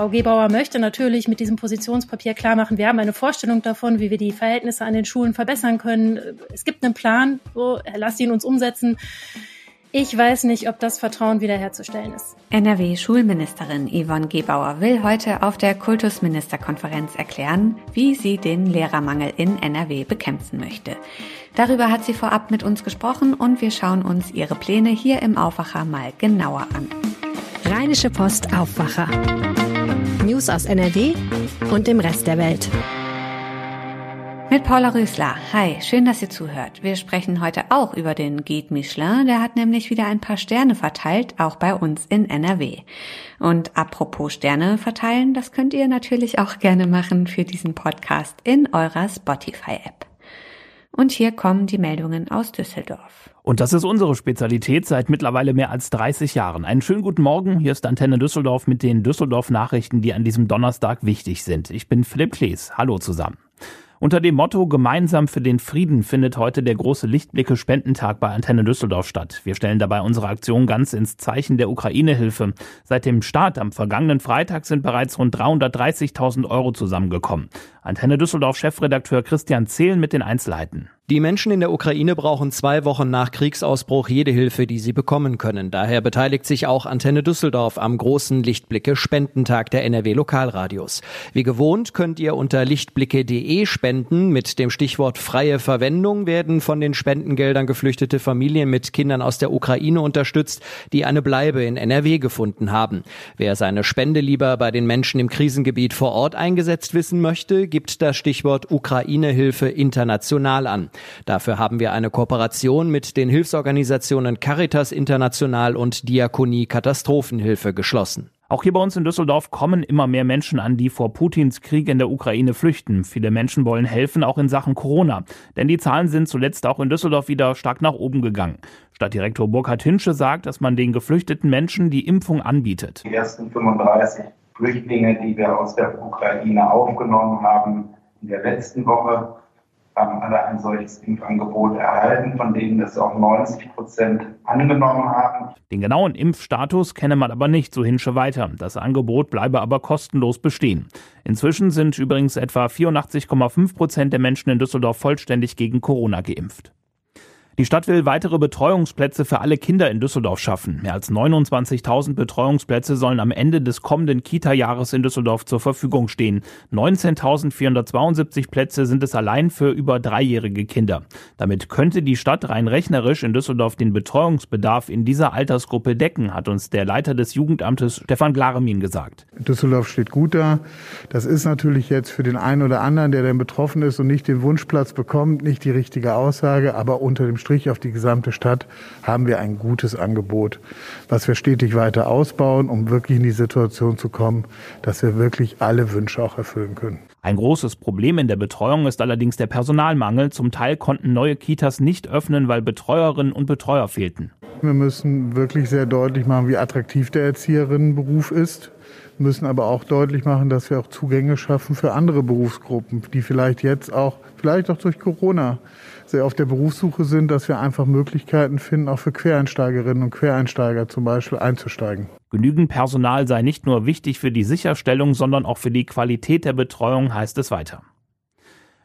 Frau Gebauer möchte natürlich mit diesem Positionspapier klar machen, wir haben eine Vorstellung davon, wie wir die Verhältnisse an den Schulen verbessern können. Es gibt einen Plan, so, lasst ihn uns umsetzen. Ich weiß nicht, ob das Vertrauen wiederherzustellen ist. NRW-Schulministerin Yvonne Gebauer will heute auf der Kultusministerkonferenz erklären, wie sie den Lehrermangel in NRW bekämpfen möchte. Darüber hat sie vorab mit uns gesprochen und wir schauen uns ihre Pläne hier im Aufwacher mal genauer an. Rheinische Post Aufwacher. News aus NRW und dem Rest der Welt. Mit Paula Rösler. Hi, schön, dass ihr zuhört. Wir sprechen heute auch über den Guide Michelin. Der hat nämlich wieder ein paar Sterne verteilt, auch bei uns in NRW. Und apropos Sterne verteilen, das könnt ihr natürlich auch gerne machen für diesen Podcast in eurer Spotify-App. Und hier kommen die Meldungen aus Düsseldorf. Und das ist unsere Spezialität seit mittlerweile mehr als 30 Jahren. Einen schönen guten Morgen. Hier ist Antenne Düsseldorf mit den Düsseldorf Nachrichten, die an diesem Donnerstag wichtig sind. Ich bin Philipp Klees. Hallo zusammen. Unter dem Motto Gemeinsam für den Frieden findet heute der große Lichtblicke Spendentag bei Antenne Düsseldorf statt. Wir stellen dabei unsere Aktion ganz ins Zeichen der Ukraine-Hilfe. Seit dem Start am vergangenen Freitag sind bereits rund 330.000 Euro zusammengekommen. Antenne Düsseldorf Chefredakteur Christian Zehlen mit den Einzelheiten. Die Menschen in der Ukraine brauchen zwei Wochen nach Kriegsausbruch jede Hilfe, die sie bekommen können. Daher beteiligt sich auch Antenne Düsseldorf am großen Lichtblicke Spendentag der NRW Lokalradios. Wie gewohnt könnt ihr unter lichtblicke.de spenden. Mit dem Stichwort freie Verwendung werden von den Spendengeldern geflüchtete Familien mit Kindern aus der Ukraine unterstützt, die eine Bleibe in NRW gefunden haben. Wer seine Spende lieber bei den Menschen im Krisengebiet vor Ort eingesetzt wissen möchte, gibt das Stichwort Ukraine-Hilfe international an. Dafür haben wir eine Kooperation mit den Hilfsorganisationen Caritas International und Diakonie Katastrophenhilfe geschlossen. Auch hier bei uns in Düsseldorf kommen immer mehr Menschen an, die vor Putins Krieg in der Ukraine flüchten. Viele Menschen wollen helfen, auch in Sachen Corona. Denn die Zahlen sind zuletzt auch in Düsseldorf wieder stark nach oben gegangen. Stadtdirektor Burkhard Hinsche sagt, dass man den geflüchteten Menschen die Impfung anbietet. Die ersten 35 Flüchtlinge, die wir aus der Ukraine aufgenommen haben, in der letzten Woche haben alle ein solches Impfangebot erhalten, von denen es auch 90 Prozent angenommen haben. Den genauen Impfstatus kenne man aber nicht, so Hinsche weiter. Das Angebot bleibe aber kostenlos bestehen. Inzwischen sind übrigens etwa 84,5 Prozent der Menschen in Düsseldorf vollständig gegen Corona geimpft. Die Stadt will weitere Betreuungsplätze für alle Kinder in Düsseldorf schaffen. Mehr als 29.000 Betreuungsplätze sollen am Ende des kommenden Kita-Jahres in Düsseldorf zur Verfügung stehen. 19.472 Plätze sind es allein für über dreijährige Kinder. Damit könnte die Stadt rein rechnerisch in Düsseldorf den Betreuungsbedarf in dieser Altersgruppe decken, hat uns der Leiter des Jugendamtes Stefan Glaremin gesagt. Düsseldorf steht gut da. Das ist natürlich jetzt für den einen oder anderen, der dann betroffen ist und nicht den Wunschplatz bekommt, nicht die richtige Aussage, aber unter dem Strich auf die gesamte Stadt haben wir ein gutes Angebot, was wir stetig weiter ausbauen, um wirklich in die Situation zu kommen, dass wir wirklich alle Wünsche auch erfüllen können. Ein großes Problem in der Betreuung ist allerdings der Personalmangel. Zum Teil konnten neue Kitas nicht öffnen, weil Betreuerinnen und Betreuer fehlten. Wir müssen wirklich sehr deutlich machen, wie attraktiv der Erzieherinnenberuf ist müssen aber auch deutlich machen, dass wir auch Zugänge schaffen für andere Berufsgruppen, die vielleicht jetzt auch, vielleicht auch durch Corona sehr auf der Berufssuche sind, dass wir einfach Möglichkeiten finden, auch für Quereinsteigerinnen und Quereinsteiger zum Beispiel einzusteigen. Genügend Personal sei nicht nur wichtig für die Sicherstellung, sondern auch für die Qualität der Betreuung, heißt es weiter.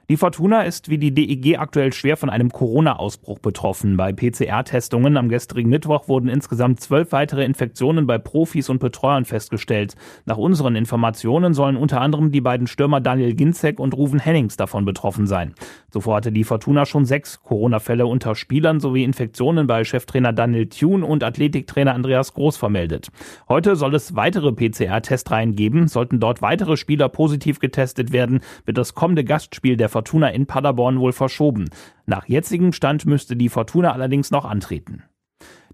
Die Fortuna ist wie die DEG aktuell schwer von einem Corona-Ausbruch betroffen. Bei PCR-Testungen am gestrigen Mittwoch wurden insgesamt zwölf weitere Infektionen bei Profis und Betreuern festgestellt. Nach unseren Informationen sollen unter anderem die beiden Stürmer Daniel Ginzek und Ruven Hennings davon betroffen sein. Zuvor hatte die Fortuna schon sechs Corona-Fälle unter Spielern sowie Infektionen bei Cheftrainer Daniel Thune und Athletiktrainer Andreas Groß vermeldet. Heute soll es weitere PCR-Testreihen geben. Sollten dort weitere Spieler positiv getestet werden, wird das kommende Gastspiel der Fortuna in Paderborn wohl verschoben. Nach jetzigem Stand müsste die Fortuna allerdings noch antreten.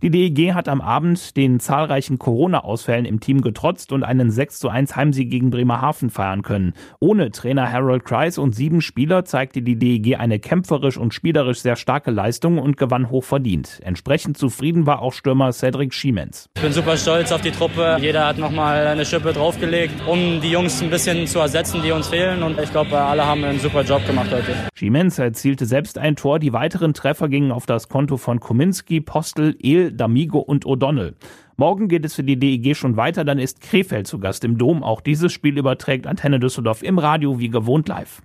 Die DEG hat am Abend den zahlreichen Corona-Ausfällen im Team getrotzt und einen 6 zu 1 Heimsieg gegen Bremerhaven feiern können. Ohne Trainer Harold Kreis und sieben Spieler zeigte die DEG eine kämpferisch und spielerisch sehr starke Leistung und gewann hoch verdient. Entsprechend zufrieden war auch Stürmer Cedric Schiemens. Ich bin super stolz auf die Truppe. Jeder hat nochmal eine Schippe draufgelegt, um die Jungs ein bisschen zu ersetzen, die uns fehlen. Und ich glaube, alle haben einen super Job gemacht heute. Schiemens erzielte selbst ein Tor. Die weiteren Treffer gingen auf das Konto von Kominski, Postel, D'Amigo und O'Donnell. Morgen geht es für die DEG schon weiter, dann ist Krefeld zu Gast im Dom. Auch dieses Spiel überträgt Antenne Düsseldorf im Radio wie gewohnt live.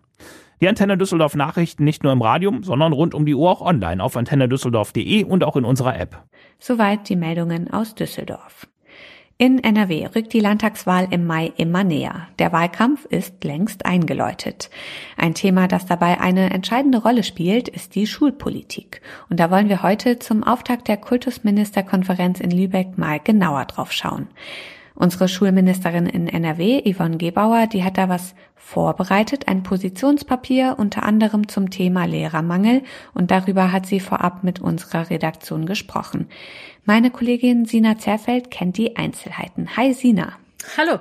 Die Antenne Düsseldorf Nachrichten nicht nur im Radio, sondern rund um die Uhr auch online auf antennedüsseldorf.de und auch in unserer App. Soweit die Meldungen aus Düsseldorf. In NRW rückt die Landtagswahl im Mai immer näher. Der Wahlkampf ist längst eingeläutet. Ein Thema, das dabei eine entscheidende Rolle spielt, ist die Schulpolitik. Und da wollen wir heute zum Auftakt der Kultusministerkonferenz in Lübeck mal genauer drauf schauen. Unsere Schulministerin in NRW, Yvonne Gebauer, die hat da was vorbereitet, ein Positionspapier unter anderem zum Thema Lehrermangel und darüber hat sie vorab mit unserer Redaktion gesprochen. Meine Kollegin Sina Zerfeld kennt die Einzelheiten. Hi Sina. Hallo.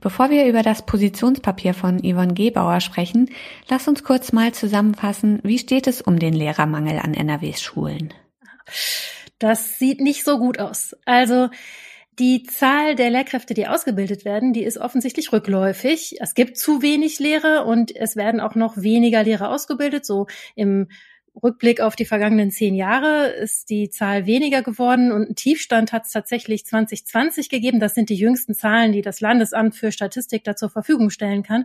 Bevor wir über das Positionspapier von Yvonne Gebauer sprechen, lass uns kurz mal zusammenfassen, wie steht es um den Lehrermangel an NRWs Schulen? Das sieht nicht so gut aus. Also die Zahl der Lehrkräfte, die ausgebildet werden, die ist offensichtlich rückläufig. Es gibt zu wenig Lehrer und es werden auch noch weniger Lehrer ausgebildet. So im Rückblick auf die vergangenen zehn Jahre ist die Zahl weniger geworden und einen Tiefstand hat es tatsächlich 2020 gegeben. Das sind die jüngsten Zahlen, die das Landesamt für Statistik da zur Verfügung stellen kann.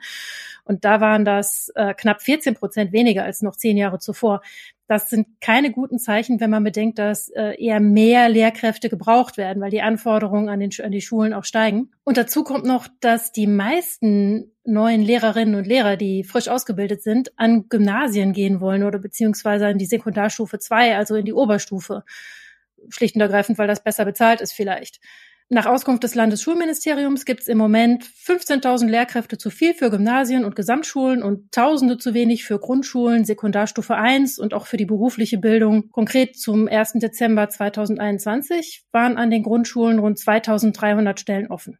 Und da waren das äh, knapp 14 Prozent weniger als noch zehn Jahre zuvor. Das sind keine guten Zeichen, wenn man bedenkt, dass äh, eher mehr Lehrkräfte gebraucht werden, weil die Anforderungen an, den, an die Schulen auch steigen. Und dazu kommt noch, dass die meisten neuen Lehrerinnen und Lehrer, die frisch ausgebildet sind, an Gymnasien gehen wollen oder beziehungsweise in die Sekundarstufe 2, also in die Oberstufe. Schlicht und ergreifend, weil das besser bezahlt ist vielleicht. Nach Auskunft des Landesschulministeriums gibt es im Moment 15.000 Lehrkräfte zu viel für Gymnasien und Gesamtschulen und Tausende zu wenig für Grundschulen, Sekundarstufe 1 und auch für die berufliche Bildung. Konkret zum 1. Dezember 2021 waren an den Grundschulen rund 2.300 Stellen offen.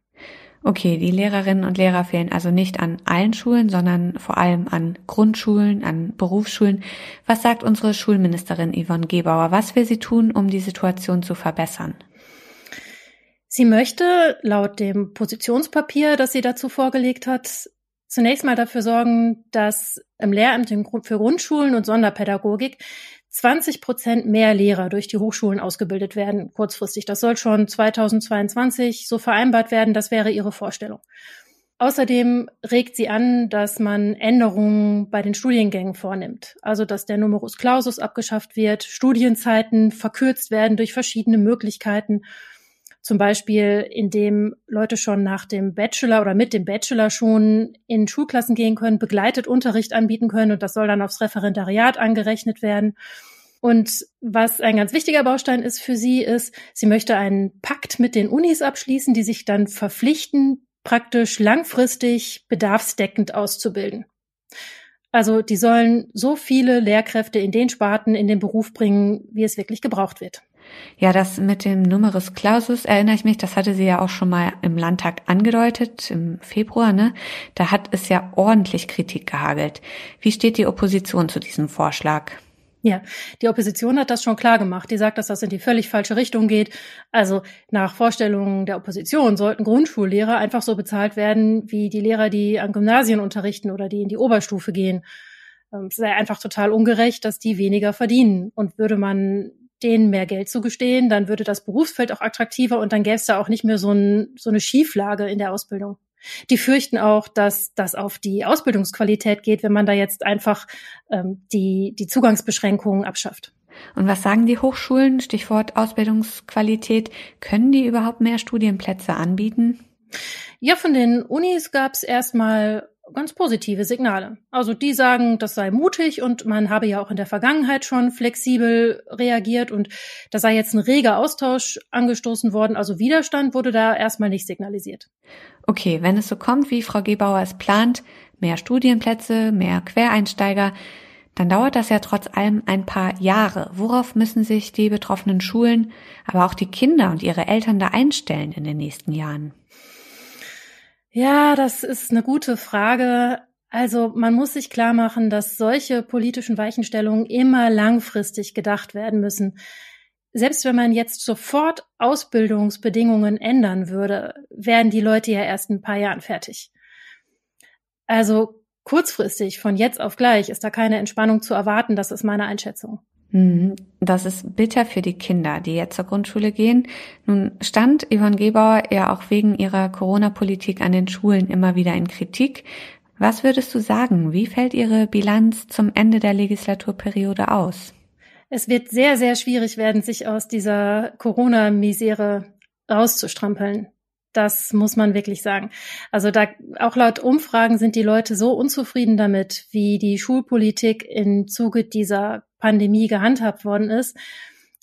Okay, die Lehrerinnen und Lehrer fehlen also nicht an allen Schulen, sondern vor allem an Grundschulen, an Berufsschulen. Was sagt unsere Schulministerin Yvonne Gebauer? Was will sie tun, um die Situation zu verbessern? Sie möchte laut dem Positionspapier, das sie dazu vorgelegt hat, zunächst mal dafür sorgen, dass im Lehramt für Grundschulen und Sonderpädagogik 20 Prozent mehr Lehrer durch die Hochschulen ausgebildet werden, kurzfristig. Das soll schon 2022 so vereinbart werden. Das wäre ihre Vorstellung. Außerdem regt sie an, dass man Änderungen bei den Studiengängen vornimmt. Also, dass der Numerus Clausus abgeschafft wird, Studienzeiten verkürzt werden durch verschiedene Möglichkeiten zum Beispiel, indem Leute schon nach dem Bachelor oder mit dem Bachelor schon in Schulklassen gehen können, begleitet Unterricht anbieten können und das soll dann aufs Referendariat angerechnet werden. Und was ein ganz wichtiger Baustein ist für sie, ist, sie möchte einen Pakt mit den Unis abschließen, die sich dann verpflichten, praktisch langfristig bedarfsdeckend auszubilden. Also die sollen so viele Lehrkräfte in den Sparten in den Beruf bringen, wie es wirklich gebraucht wird. Ja, das mit dem Numerus Clausus erinnere ich mich, das hatte sie ja auch schon mal im Landtag angedeutet, im Februar, ne? Da hat es ja ordentlich Kritik gehagelt. Wie steht die Opposition zu diesem Vorschlag? Ja, die Opposition hat das schon klar gemacht. Die sagt, dass das in die völlig falsche Richtung geht. Also nach Vorstellungen der Opposition sollten Grundschullehrer einfach so bezahlt werden wie die Lehrer, die an Gymnasien unterrichten oder die in die Oberstufe gehen. Ähm, es sei einfach total ungerecht, dass die weniger verdienen. Und würde man denen mehr Geld zu gestehen, dann würde das Berufsfeld auch attraktiver und dann gäbe es da auch nicht mehr so, ein, so eine Schieflage in der Ausbildung. Die fürchten auch, dass das auf die Ausbildungsqualität geht, wenn man da jetzt einfach ähm, die, die Zugangsbeschränkungen abschafft. Und was sagen die Hochschulen? Stichwort Ausbildungsqualität. Können die überhaupt mehr Studienplätze anbieten? Ja, von den Unis gab es erstmal ganz positive Signale. Also die sagen, das sei mutig und man habe ja auch in der Vergangenheit schon flexibel reagiert und da sei jetzt ein reger Austausch angestoßen worden. Also Widerstand wurde da erstmal nicht signalisiert. Okay, wenn es so kommt, wie Frau Gebauer es plant, mehr Studienplätze, mehr Quereinsteiger, dann dauert das ja trotz allem ein paar Jahre. Worauf müssen sich die betroffenen Schulen, aber auch die Kinder und ihre Eltern da einstellen in den nächsten Jahren? Ja, das ist eine gute Frage. Also man muss sich klar machen, dass solche politischen Weichenstellungen immer langfristig gedacht werden müssen. Selbst wenn man jetzt sofort Ausbildungsbedingungen ändern würde, wären die Leute ja erst ein paar Jahren fertig. Also kurzfristig, von jetzt auf gleich, ist da keine Entspannung zu erwarten, das ist meine Einschätzung. Mhm. Das ist bitter für die Kinder, die jetzt zur Grundschule gehen. Nun stand Yvonne Gebauer ja auch wegen ihrer Corona-Politik an den Schulen immer wieder in Kritik. Was würdest du sagen? Wie fällt Ihre Bilanz zum Ende der Legislaturperiode aus? Es wird sehr, sehr schwierig werden, sich aus dieser Corona-Misere rauszustrampeln. Das muss man wirklich sagen. Also da auch laut Umfragen sind die Leute so unzufrieden damit, wie die Schulpolitik im Zuge dieser Pandemie gehandhabt worden ist.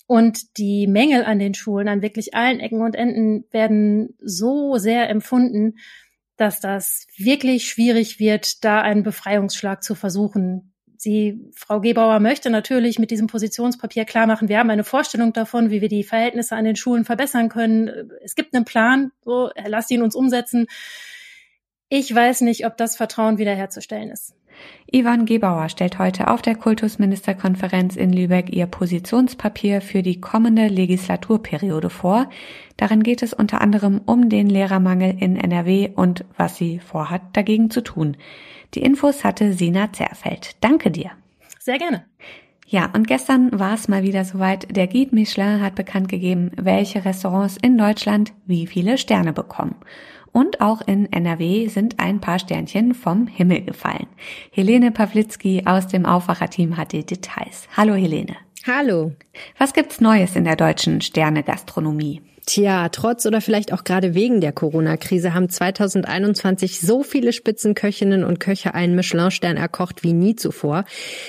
Und die Mängel an den Schulen, an wirklich allen Ecken und Enden werden so sehr empfunden, dass das wirklich schwierig wird, da einen Befreiungsschlag zu versuchen. Sie, Frau Gebauer möchte natürlich mit diesem Positionspapier klar machen, wir haben eine Vorstellung davon, wie wir die Verhältnisse an den Schulen verbessern können. Es gibt einen Plan, so, lasst ihn uns umsetzen. Ich weiß nicht, ob das Vertrauen wiederherzustellen ist. Ivan Gebauer stellt heute auf der Kultusministerkonferenz in Lübeck ihr Positionspapier für die kommende Legislaturperiode vor. Darin geht es unter anderem um den Lehrermangel in NRW und was sie vorhat, dagegen zu tun. Die Infos hatte Sina Zerfeld. Danke dir. Sehr gerne. Ja, und gestern war es mal wieder soweit. Der Guide Michelin hat bekannt gegeben, welche Restaurants in Deutschland wie viele Sterne bekommen. Und auch in NRW sind ein paar Sternchen vom Himmel gefallen. Helene Pawlitzki aus dem Aufwacherteam hat die Details. Hallo Helene. Hallo. Was gibt's Neues in der deutschen Sterne-Gastronomie? Tja, trotz oder vielleicht auch gerade wegen der Corona-Krise haben 2021 so viele Spitzenköchinnen und Köche einen Michelin-Stern erkocht wie nie zuvor.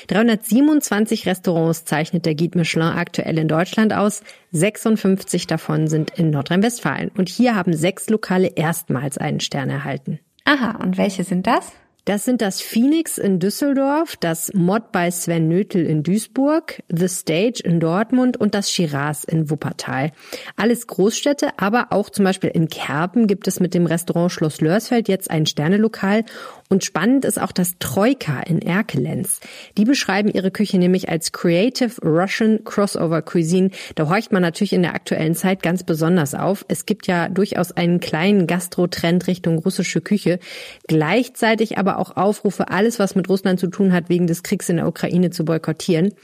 327 Restaurants zeichnet der Guide Michelin aktuell in Deutschland aus. 56 davon sind in Nordrhein-Westfalen. Und hier haben sechs Lokale erstmals einen Stern erhalten. Aha, und welche sind das? Das sind das Phoenix in Düsseldorf, das Mod bei Sven Nötel in Duisburg, The Stage in Dortmund und das Shiraz in Wuppertal. Alles Großstädte, aber auch zum Beispiel in Kerpen gibt es mit dem Restaurant Schloss Lörsfeld jetzt ein Sternelokal und spannend ist auch das Troika in Erkelenz. Die beschreiben ihre Küche nämlich als Creative Russian Crossover Cuisine. Da horcht man natürlich in der aktuellen Zeit ganz besonders auf. Es gibt ja durchaus einen kleinen Gastro-Trend Richtung russische Küche. Gleichzeitig aber auch Aufrufe, alles was mit Russland zu tun hat, wegen des Kriegs in der Ukraine zu boykottieren.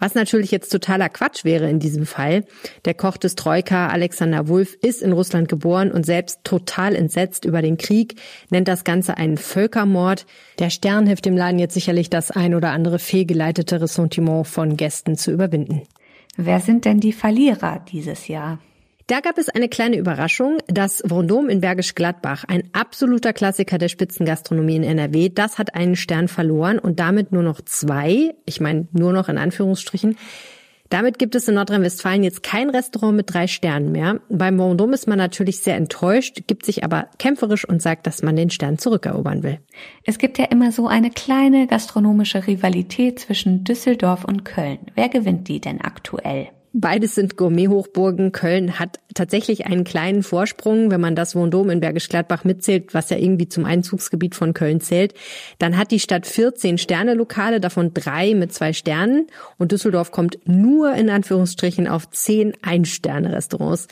Was natürlich jetzt totaler Quatsch wäre in diesem Fall. Der Koch des Troika, Alexander Wulff, ist in Russland geboren und selbst total entsetzt über den Krieg, nennt das Ganze einen Völkermord. Der Stern hilft dem Laden jetzt sicherlich das ein oder andere fehlgeleitete Ressentiment von Gästen zu überwinden. Wer sind denn die Verlierer dieses Jahr? Da gab es eine kleine Überraschung. Das Vendôme in Bergisch Gladbach, ein absoluter Klassiker der Spitzengastronomie in NRW, das hat einen Stern verloren und damit nur noch zwei, ich meine nur noch in Anführungsstrichen. Damit gibt es in Nordrhein-Westfalen jetzt kein Restaurant mit drei Sternen mehr. Beim Vendôme ist man natürlich sehr enttäuscht, gibt sich aber kämpferisch und sagt, dass man den Stern zurückerobern will. Es gibt ja immer so eine kleine gastronomische Rivalität zwischen Düsseldorf und Köln. Wer gewinnt die denn aktuell? Beides sind Gourmet-Hochburgen. Köln hat tatsächlich einen kleinen Vorsprung, wenn man das Vendôme in Bergisch Gladbach mitzählt, was ja irgendwie zum Einzugsgebiet von Köln zählt. Dann hat die Stadt 14 Sterne-Lokale, davon drei mit zwei Sternen. Und Düsseldorf kommt nur in Anführungsstrichen auf zehn Ein-Sterne-Restaurants.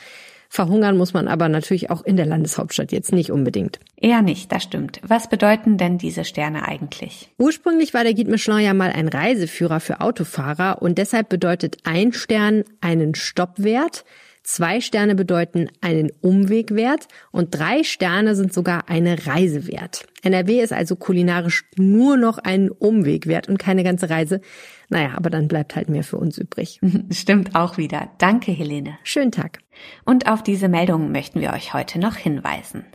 Verhungern muss man aber natürlich auch in der Landeshauptstadt jetzt nicht unbedingt. Eher nicht, das stimmt. Was bedeuten denn diese Sterne eigentlich? Ursprünglich war der Guide Michelin ja mal ein Reiseführer für Autofahrer und deshalb bedeutet ein Stern einen Stoppwert, Zwei Sterne bedeuten einen Umwegwert und drei Sterne sind sogar eine Reisewert. NRW ist also kulinarisch nur noch ein Umwegwert und keine ganze Reise. Naja, aber dann bleibt halt mehr für uns übrig. Stimmt auch wieder. Danke, Helene. Schönen Tag. Und auf diese Meldung möchten wir euch heute noch hinweisen.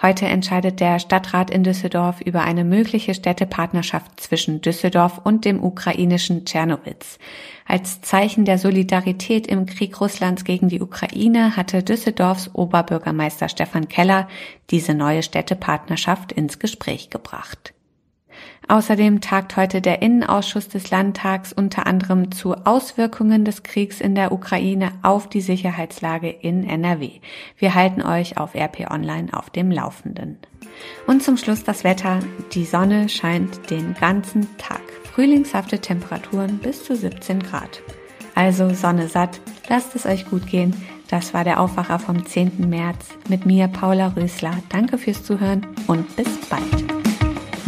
Heute entscheidet der Stadtrat in Düsseldorf über eine mögliche Städtepartnerschaft zwischen Düsseldorf und dem ukrainischen Tschernowitz. Als Zeichen der Solidarität im Krieg Russlands gegen die Ukraine hatte Düsseldorfs Oberbürgermeister Stefan Keller diese neue Städtepartnerschaft ins Gespräch gebracht. Außerdem tagt heute der Innenausschuss des Landtags unter anderem zu Auswirkungen des Kriegs in der Ukraine auf die Sicherheitslage in NRW. Wir halten euch auf RP Online auf dem Laufenden. Und zum Schluss das Wetter. Die Sonne scheint den ganzen Tag. Frühlingshafte Temperaturen bis zu 17 Grad. Also Sonne satt, lasst es euch gut gehen. Das war der Aufwacher vom 10. März mit mir, Paula Rösler. Danke fürs Zuhören und bis bald.